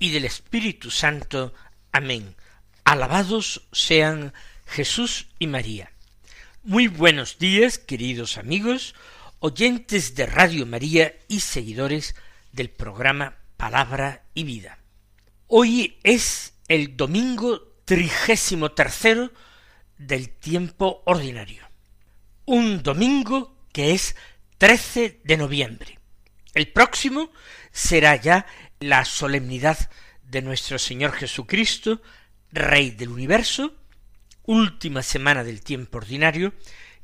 y del Espíritu Santo. Amén. Alabados sean Jesús y María. Muy buenos días, queridos amigos, oyentes de Radio María y seguidores del programa Palabra y Vida. Hoy es el domingo trigésimo tercero del tiempo ordinario. Un domingo que es 13 de noviembre. El próximo será ya la solemnidad de nuestro Señor Jesucristo, Rey del universo, última semana del tiempo ordinario,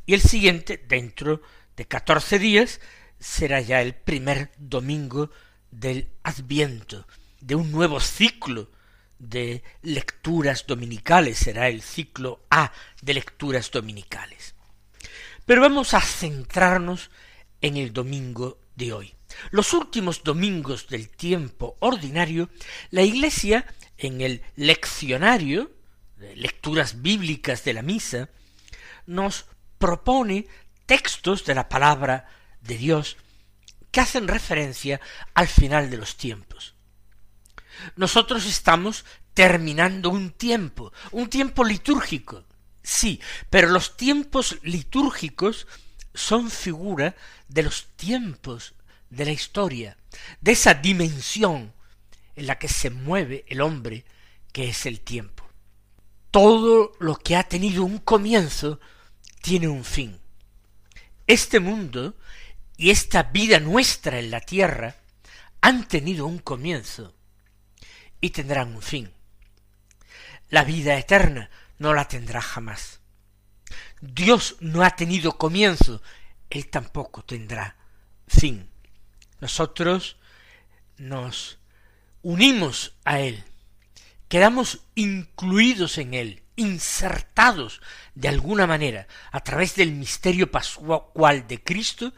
y el siguiente, dentro de catorce días, será ya el primer domingo del Adviento, de un nuevo ciclo de lecturas dominicales, será el ciclo A de lecturas dominicales. Pero vamos a centrarnos en el domingo de hoy. Los últimos domingos del tiempo ordinario, la Iglesia, en el leccionario de lecturas bíblicas de la misa, nos propone textos de la palabra de Dios que hacen referencia al final de los tiempos. Nosotros estamos terminando un tiempo, un tiempo litúrgico, sí, pero los tiempos litúrgicos son figura de los tiempos de la historia, de esa dimensión en la que se mueve el hombre, que es el tiempo. Todo lo que ha tenido un comienzo tiene un fin. Este mundo y esta vida nuestra en la tierra han tenido un comienzo y tendrán un fin. La vida eterna no la tendrá jamás. Dios no ha tenido comienzo, Él tampoco tendrá fin. Nosotros nos unimos a Él, quedamos incluidos en Él, insertados de alguna manera a través del misterio pascual de Cristo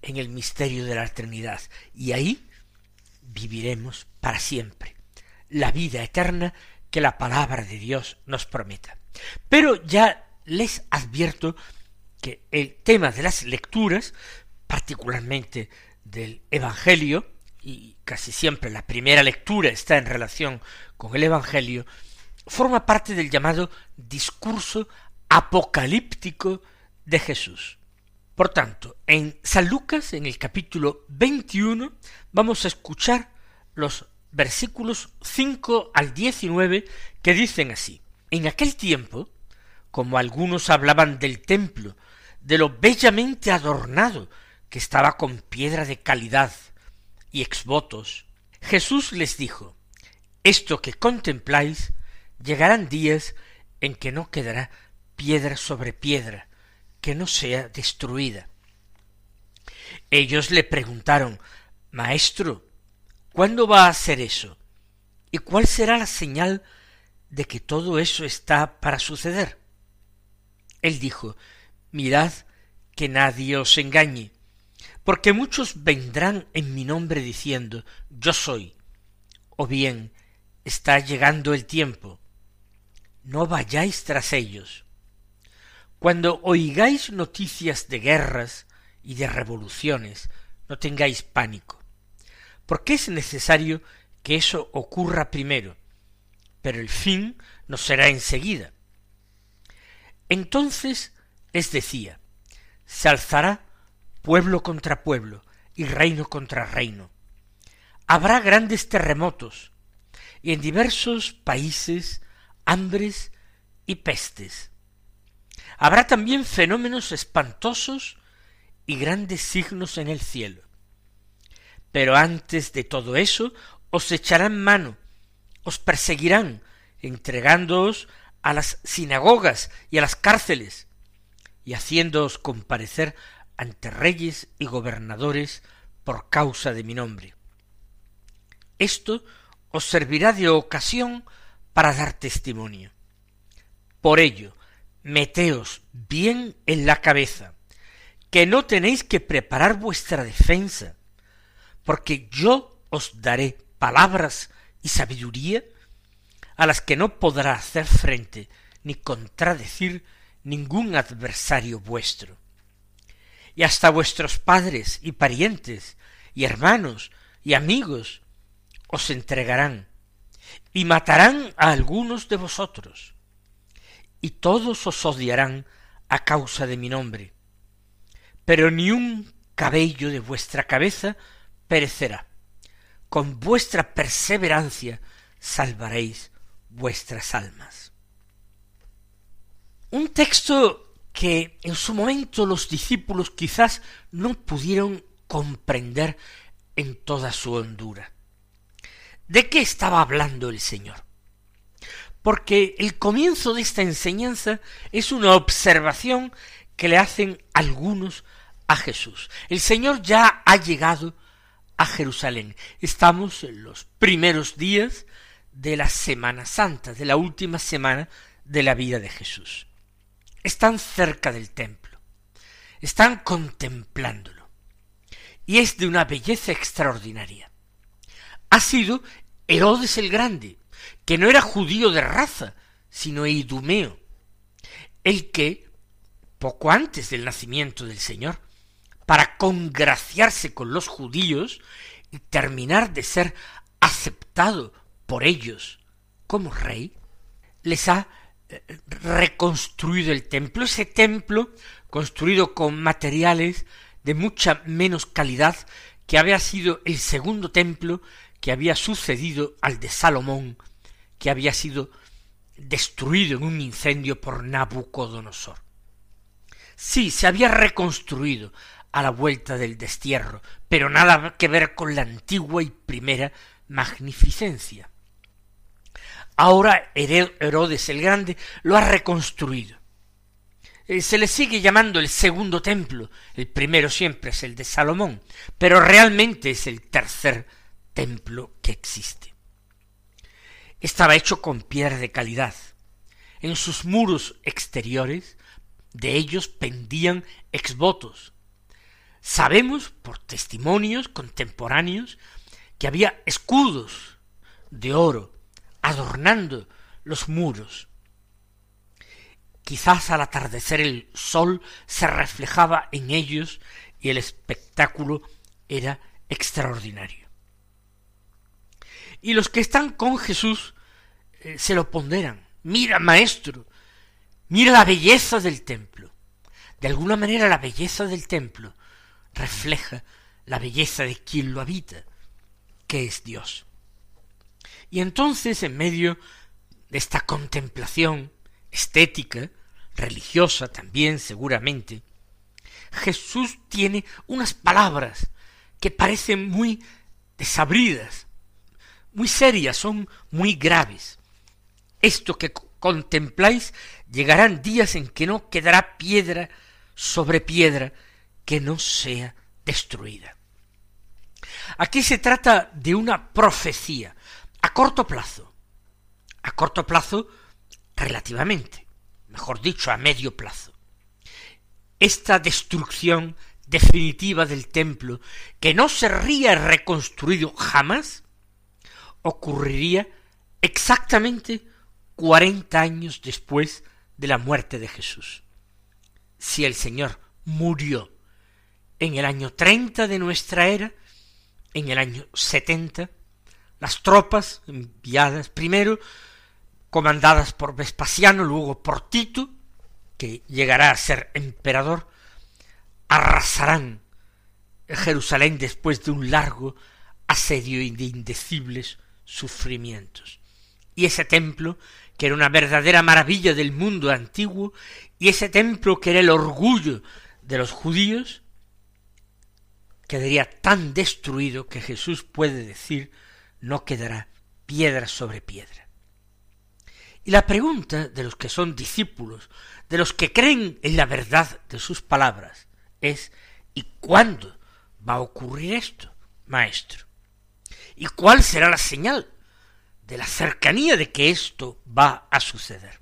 en el misterio de la eternidad. Y ahí viviremos para siempre la vida eterna que la palabra de Dios nos prometa. Pero ya les advierto que el tema de las lecturas, particularmente del Evangelio, y casi siempre la primera lectura está en relación con el Evangelio, forma parte del llamado discurso apocalíptico de Jesús. Por tanto, en San Lucas, en el capítulo 21, vamos a escuchar los versículos 5 al 19 que dicen así. En aquel tiempo, como algunos hablaban del templo, de lo bellamente adornado que estaba con piedra de calidad y exvotos, Jesús les dijo, Esto que contempláis, llegarán días en que no quedará piedra sobre piedra, que no sea destruida. Ellos le preguntaron, Maestro, ¿cuándo va a ser eso? ¿Y cuál será la señal de que todo eso está para suceder? Él dijo, Mirad que nadie os engañe, porque muchos vendrán en mi nombre diciendo Yo soy, o bien está llegando el tiempo. No vayáis tras ellos. Cuando oigáis noticias de guerras y de revoluciones, no tengáis pánico, porque es necesario que eso ocurra primero, pero el fin no será enseguida. Entonces les decía, se alzará pueblo contra pueblo y reino contra reino. Habrá grandes terremotos y en diversos países hambres y pestes. Habrá también fenómenos espantosos y grandes signos en el cielo. Pero antes de todo eso os echarán mano, os perseguirán, entregándoos a las sinagogas y a las cárceles, y haciéndoos comparecer ante reyes y gobernadores por causa de mi nombre. Esto os servirá de ocasión para dar testimonio. Por ello, meteos bien en la cabeza, que no tenéis que preparar vuestra defensa, porque yo os daré palabras y sabiduría a las que no podrá hacer frente ni contradecir ningún adversario vuestro. Y hasta vuestros padres y parientes y hermanos y amigos os entregarán y matarán a algunos de vosotros y todos os odiarán a causa de mi nombre. Pero ni un cabello de vuestra cabeza perecerá. Con vuestra perseverancia salvaréis vuestras almas. Un texto que en su momento los discípulos quizás no pudieron comprender en toda su hondura. ¿De qué estaba hablando el Señor? Porque el comienzo de esta enseñanza es una observación que le hacen algunos a Jesús. El Señor ya ha llegado a Jerusalén. Estamos en los primeros días de la Semana Santa, de la última semana de la vida de Jesús. Están cerca del templo, están contemplándolo, y es de una belleza extraordinaria. Ha sido Herodes el Grande, que no era judío de raza, sino idumeo, el que, poco antes del nacimiento del Señor, para congraciarse con los judíos y terminar de ser aceptado por ellos como rey, les ha reconstruido el templo, ese templo construido con materiales de mucha menos calidad que había sido el segundo templo que había sucedido al de Salomón, que había sido destruido en un incendio por Nabucodonosor. Sí, se había reconstruido a la vuelta del destierro, pero nada que ver con la antigua y primera magnificencia. Ahora Herodes el Grande lo ha reconstruido. Eh, se le sigue llamando el segundo templo, el primero siempre es el de Salomón, pero realmente es el tercer templo que existe. Estaba hecho con piedra de calidad. En sus muros exteriores de ellos pendían exvotos. Sabemos por testimonios contemporáneos que había escudos de oro adornando los muros. Quizás al atardecer el sol se reflejaba en ellos y el espectáculo era extraordinario. Y los que están con Jesús eh, se lo ponderan. Mira, maestro, mira la belleza del templo. De alguna manera la belleza del templo refleja la belleza de quien lo habita, que es Dios. Y entonces, en medio de esta contemplación estética, religiosa también seguramente, Jesús tiene unas palabras que parecen muy desabridas, muy serias, son muy graves. Esto que contempláis llegarán días en que no quedará piedra sobre piedra que no sea destruida. Aquí se trata de una profecía, a corto plazo, a corto plazo relativamente, mejor dicho, a medio plazo. Esta destrucción definitiva del templo, que no sería reconstruido jamás, ocurriría exactamente cuarenta años después de la muerte de Jesús. Si el Señor murió en el año treinta de nuestra era, en el año setenta, las tropas enviadas primero, comandadas por Vespasiano, luego por Tito, que llegará a ser emperador, arrasarán Jerusalén después de un largo asedio y de indecibles sufrimientos. Y ese templo, que era una verdadera maravilla del mundo antiguo, y ese templo que era el orgullo de los judíos, quedaría tan destruido que Jesús puede decir no quedará piedra sobre piedra. Y la pregunta de los que son discípulos, de los que creen en la verdad de sus palabras, es ¿y cuándo va a ocurrir esto, maestro? ¿Y cuál será la señal de la cercanía de que esto va a suceder.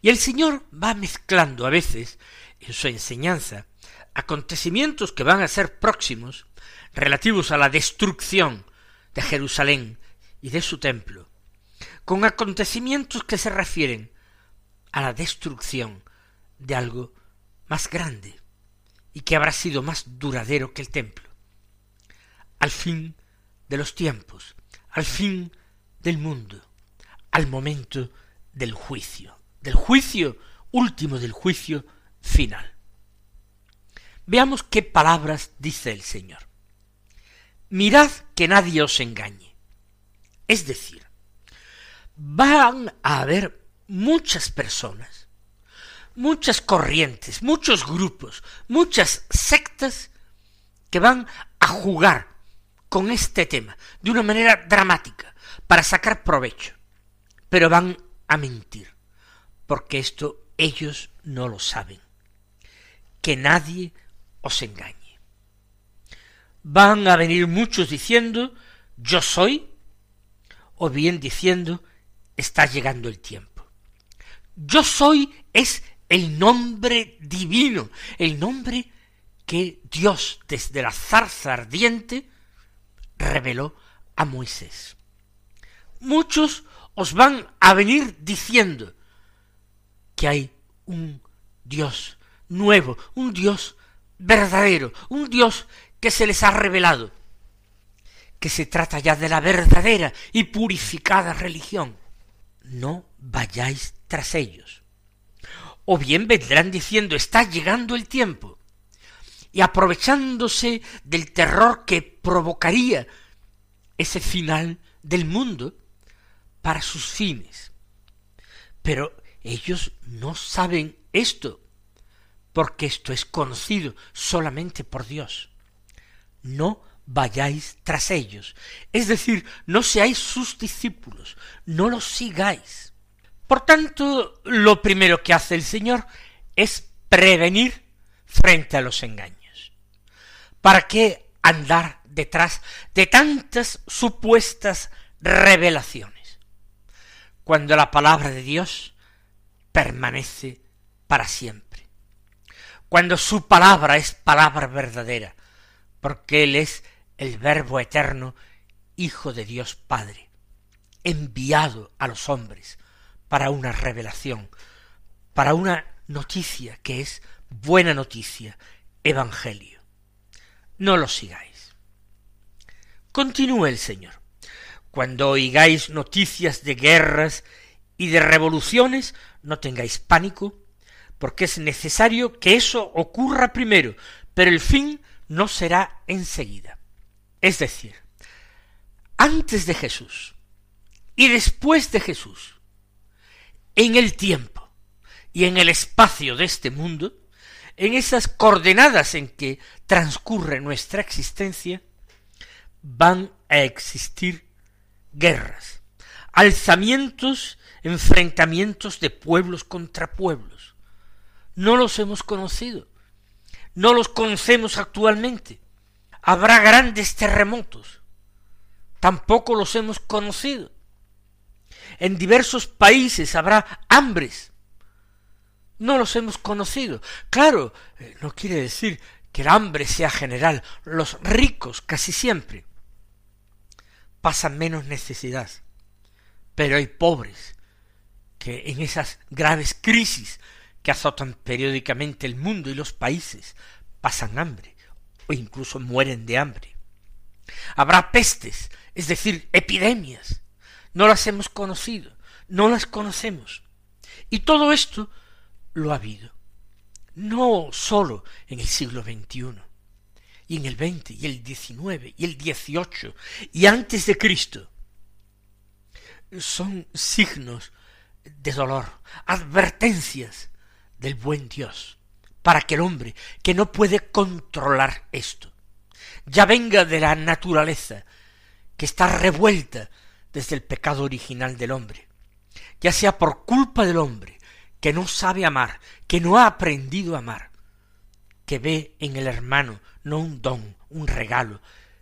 Y el Señor va mezclando a veces en su enseñanza acontecimientos que van a ser próximos, relativos a la destrucción de Jerusalén y de su templo, con acontecimientos que se refieren a la destrucción de algo más grande y que habrá sido más duradero que el templo. Al fin de los tiempos, al fin del mundo, al momento del juicio, del juicio último, del juicio final. Veamos qué palabras dice el Señor. Mirad que nadie os engañe. Es decir, van a haber muchas personas, muchas corrientes, muchos grupos, muchas sectas que van a jugar con este tema de una manera dramática para sacar provecho, pero van a mentir, porque esto ellos no lo saben. Que nadie os engañe. Van a venir muchos diciendo yo soy, o bien diciendo está llegando el tiempo. Yo soy es el nombre divino, el nombre que Dios desde la zarza ardiente reveló a Moisés. Muchos os van a venir diciendo que hay un Dios nuevo, un Dios verdadero, un Dios que se les ha revelado, que se trata ya de la verdadera y purificada religión. No vayáis tras ellos. O bien vendrán diciendo está llegando el tiempo, y aprovechándose del terror que provocaría ese final del mundo para sus fines. Pero ellos no saben esto, porque esto es conocido solamente por Dios. No vayáis tras ellos, es decir, no seáis sus discípulos, no los sigáis. Por tanto, lo primero que hace el Señor es prevenir frente a los engaños. ¿Para qué andar detrás de tantas supuestas revelaciones? Cuando la palabra de Dios permanece para siempre cuando su palabra es palabra verdadera, porque Él es el Verbo eterno, Hijo de Dios Padre, enviado a los hombres para una revelación, para una noticia que es buena noticia, Evangelio. No lo sigáis. Continúe el Señor. Cuando oigáis noticias de guerras y de revoluciones, no tengáis pánico, porque es necesario que eso ocurra primero, pero el fin no será enseguida. Es decir, antes de Jesús y después de Jesús, en el tiempo y en el espacio de este mundo, en esas coordenadas en que transcurre nuestra existencia, van a existir guerras, alzamientos, enfrentamientos de pueblos contra pueblos, no los hemos conocido, no los conocemos actualmente. Habrá grandes terremotos, tampoco los hemos conocido. En diversos países habrá hambres, no los hemos conocido. Claro, eh, no quiere decir que el hambre sea general, los ricos casi siempre pasan menos necesidad, pero hay pobres que en esas graves crisis que azotan periódicamente el mundo y los países pasan hambre o incluso mueren de hambre. Habrá pestes, es decir, epidemias. No las hemos conocido, no las conocemos. Y todo esto lo ha habido. No sólo en el siglo XXI, y en el XX, y el XIX, y el XVIII, y antes de Cristo. Son signos de dolor, advertencias del buen Dios, para que el hombre, que no puede controlar esto, ya venga de la naturaleza, que está revuelta desde el pecado original del hombre, ya sea por culpa del hombre, que no sabe amar, que no ha aprendido a amar, que ve en el hermano no un don, un regalo,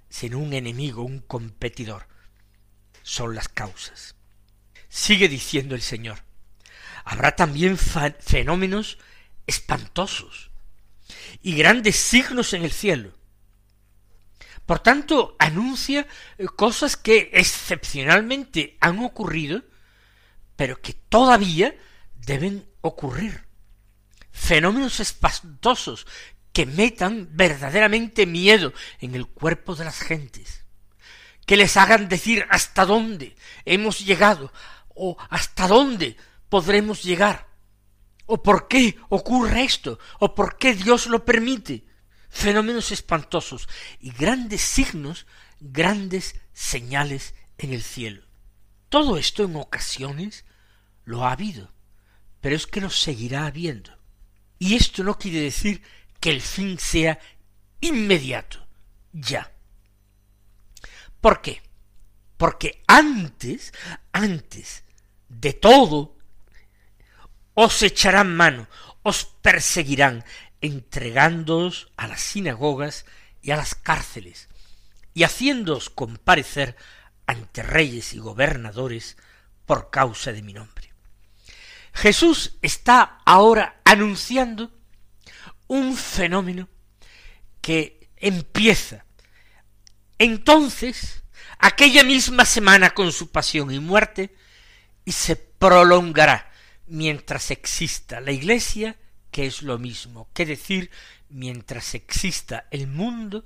sino un enemigo, un competidor. son las causas. Sigue diciendo el Señor, habrá también fenómenos espantosos y grandes signos en el cielo. Por tanto, anuncia eh, cosas que excepcionalmente han ocurrido, pero que todavía deben ocurrir. Fenómenos espantosos que metan verdaderamente miedo en el cuerpo de las gentes, que les hagan decir hasta dónde hemos llegado o hasta dónde podremos llegar, o por qué ocurre esto, o por qué Dios lo permite. Fenómenos espantosos y grandes signos, grandes señales en el cielo. Todo esto en ocasiones lo ha habido, pero es que lo seguirá habiendo. Y esto no quiere decir que el fin sea inmediato, ya. ¿Por qué? Porque antes, antes de todo, os echarán mano, os perseguirán, entregándoos a las sinagogas y a las cárceles, y haciéndoos comparecer ante reyes y gobernadores por causa de mi nombre. Jesús está ahora anunciando un fenómeno que empieza entonces aquella misma semana con su pasión y muerte y se prolongará mientras exista la Iglesia, que es lo mismo que decir mientras exista el mundo,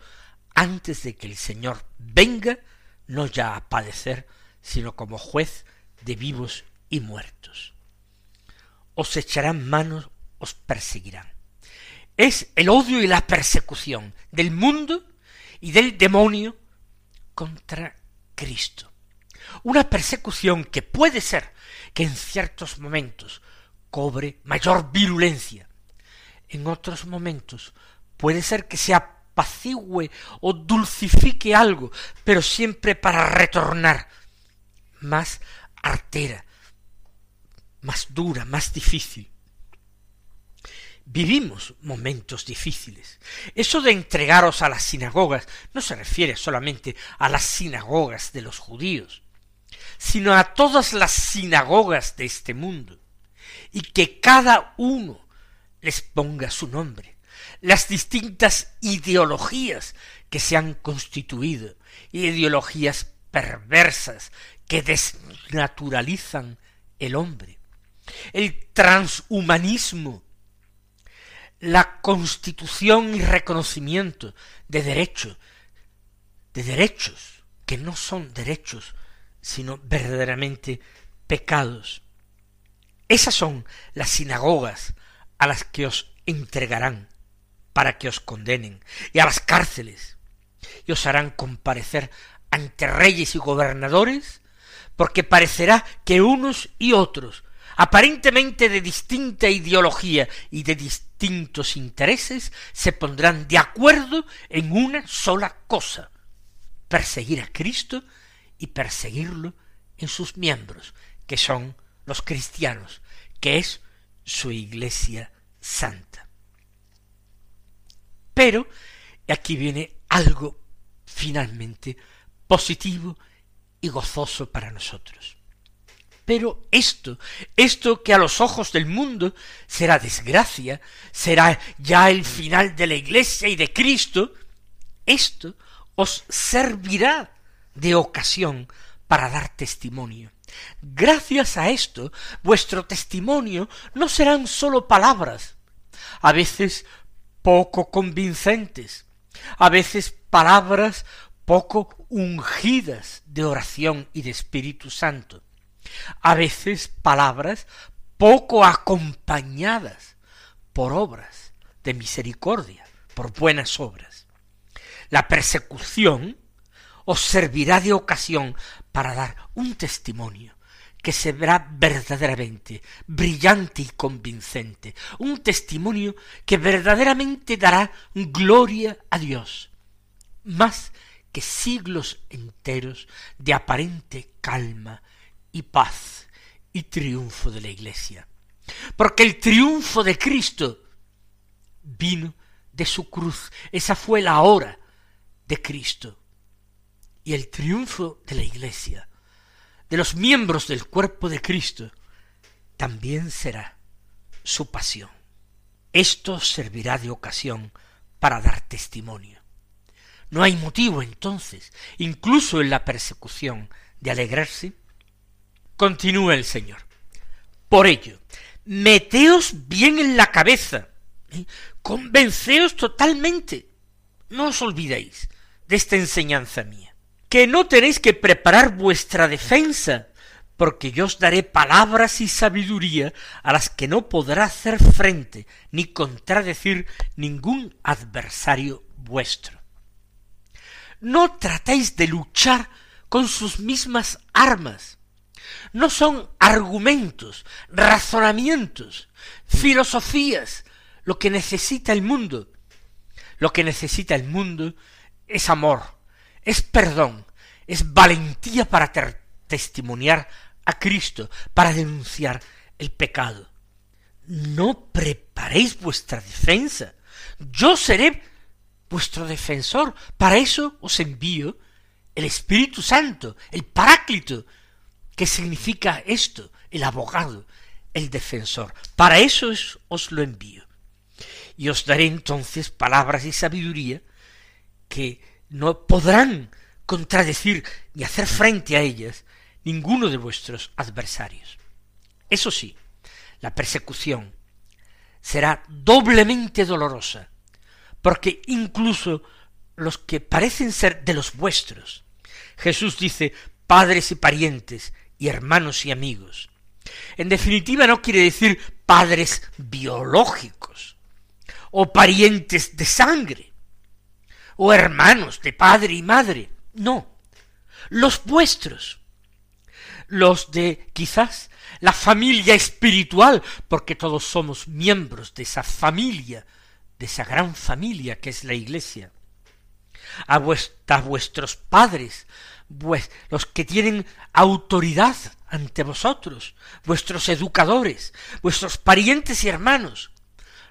antes de que el Señor venga, no ya a padecer, sino como juez de vivos y muertos. Os echarán manos, os perseguirán. Es el odio y la persecución del mundo y del demonio contra Cristo. Una persecución que puede ser que en ciertos momentos cobre mayor virulencia. En otros momentos puede ser que se apacigüe o dulcifique algo, pero siempre para retornar más artera, más dura, más difícil. Vivimos momentos difíciles. Eso de entregaros a las sinagogas no se refiere solamente a las sinagogas de los judíos, sino a todas las sinagogas de este mundo, y que cada uno les ponga su nombre, las distintas ideologías que se han constituido, ideologías perversas que desnaturalizan el hombre, el transhumanismo, la constitución y reconocimiento de derechos, de derechos que no son derechos sino verdaderamente pecados. Esas son las sinagogas a las que os entregarán para que os condenen, y a las cárceles, y os harán comparecer ante reyes y gobernadores, porque parecerá que unos y otros, aparentemente de distinta ideología y de distintos intereses, se pondrán de acuerdo en una sola cosa, perseguir a Cristo y perseguirlo en sus miembros, que son los cristianos, que es su iglesia santa. Pero aquí viene algo finalmente positivo y gozoso para nosotros. Pero esto, esto que a los ojos del mundo será desgracia, será ya el final de la iglesia y de Cristo, esto os servirá de ocasión para dar testimonio. Gracias a esto, vuestro testimonio no serán sólo palabras, a veces poco convincentes, a veces palabras poco ungidas de oración y de Espíritu Santo, a veces palabras poco acompañadas por obras de misericordia, por buenas obras. La persecución os servirá de ocasión para dar un testimonio que se verá verdaderamente brillante y convincente, un testimonio que verdaderamente dará gloria a Dios, más que siglos enteros de aparente calma y paz y triunfo de la Iglesia. Porque el triunfo de Cristo vino de su cruz, esa fue la hora de Cristo y el triunfo de la Iglesia de los miembros del cuerpo de Cristo, también será su pasión. Esto servirá de ocasión para dar testimonio. No hay motivo entonces, incluso en la persecución, de alegrarse. Continúa el Señor. Por ello, meteos bien en la cabeza, ¿eh? convenceos totalmente, no os olvidéis de esta enseñanza mía, que no tenéis que preparar vuestra defensa, porque yo os daré palabras y sabiduría a las que no podrá hacer frente ni contradecir ningún adversario vuestro. No tratéis de luchar con sus mismas armas. No son argumentos, razonamientos, filosofías, lo que necesita el mundo. Lo que necesita el mundo es amor, es perdón, es valentía para testimoniar a Cristo, para denunciar el pecado. No preparéis vuestra defensa. Yo seré vuestro defensor. Para eso os envío el Espíritu Santo, el Paráclito, que significa esto, el abogado, el defensor. Para eso os lo envío. Y os daré entonces palabras y sabiduría que no podrán contradecir ni hacer frente a ellas ninguno de vuestros adversarios. Eso sí, la persecución será doblemente dolorosa, porque incluso los que parecen ser de los vuestros, Jesús dice padres y parientes y hermanos y amigos. En definitiva no quiere decir padres biológicos o parientes de sangre o hermanos de padre y madre. No, los vuestros, los de quizás la familia espiritual, porque todos somos miembros de esa familia, de esa gran familia que es la Iglesia, a, vuestros padres, los que tienen autoridad ante vosotros, vuestros educadores, vuestros parientes y hermanos,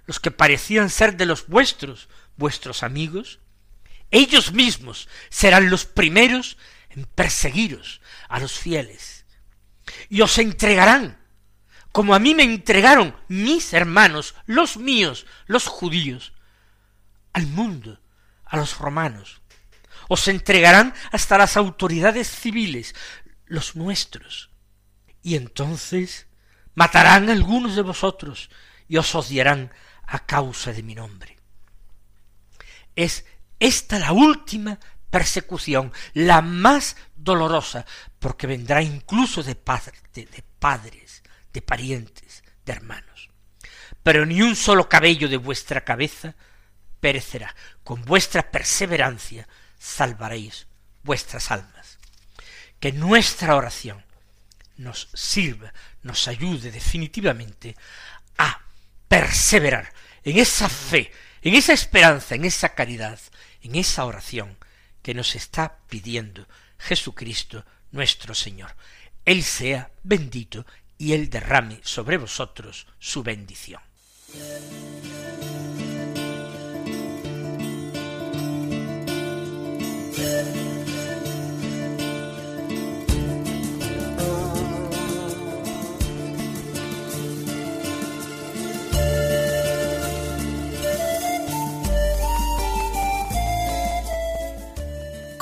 los que parecían ser de los vuestros, vuestros amigos, ellos mismos serán los primeros en perseguiros a los fieles, y os entregarán, como a mí me entregaron mis hermanos, los míos, los judíos, al mundo, a los romanos. Os entregarán hasta las autoridades civiles, los nuestros. Y entonces matarán a algunos de vosotros y os odiarán a causa de mi nombre. Es esta la última persecución, la más dolorosa, porque vendrá incluso de, de padres, de parientes, de hermanos. Pero ni un solo cabello de vuestra cabeza perecerá. Con vuestra perseverancia salvaréis vuestras almas. Que nuestra oración nos sirva, nos ayude definitivamente a perseverar en esa fe, en esa esperanza, en esa caridad, en esa oración que nos está pidiendo Jesucristo nuestro Señor. Él sea bendito y Él derrame sobre vosotros su bendición.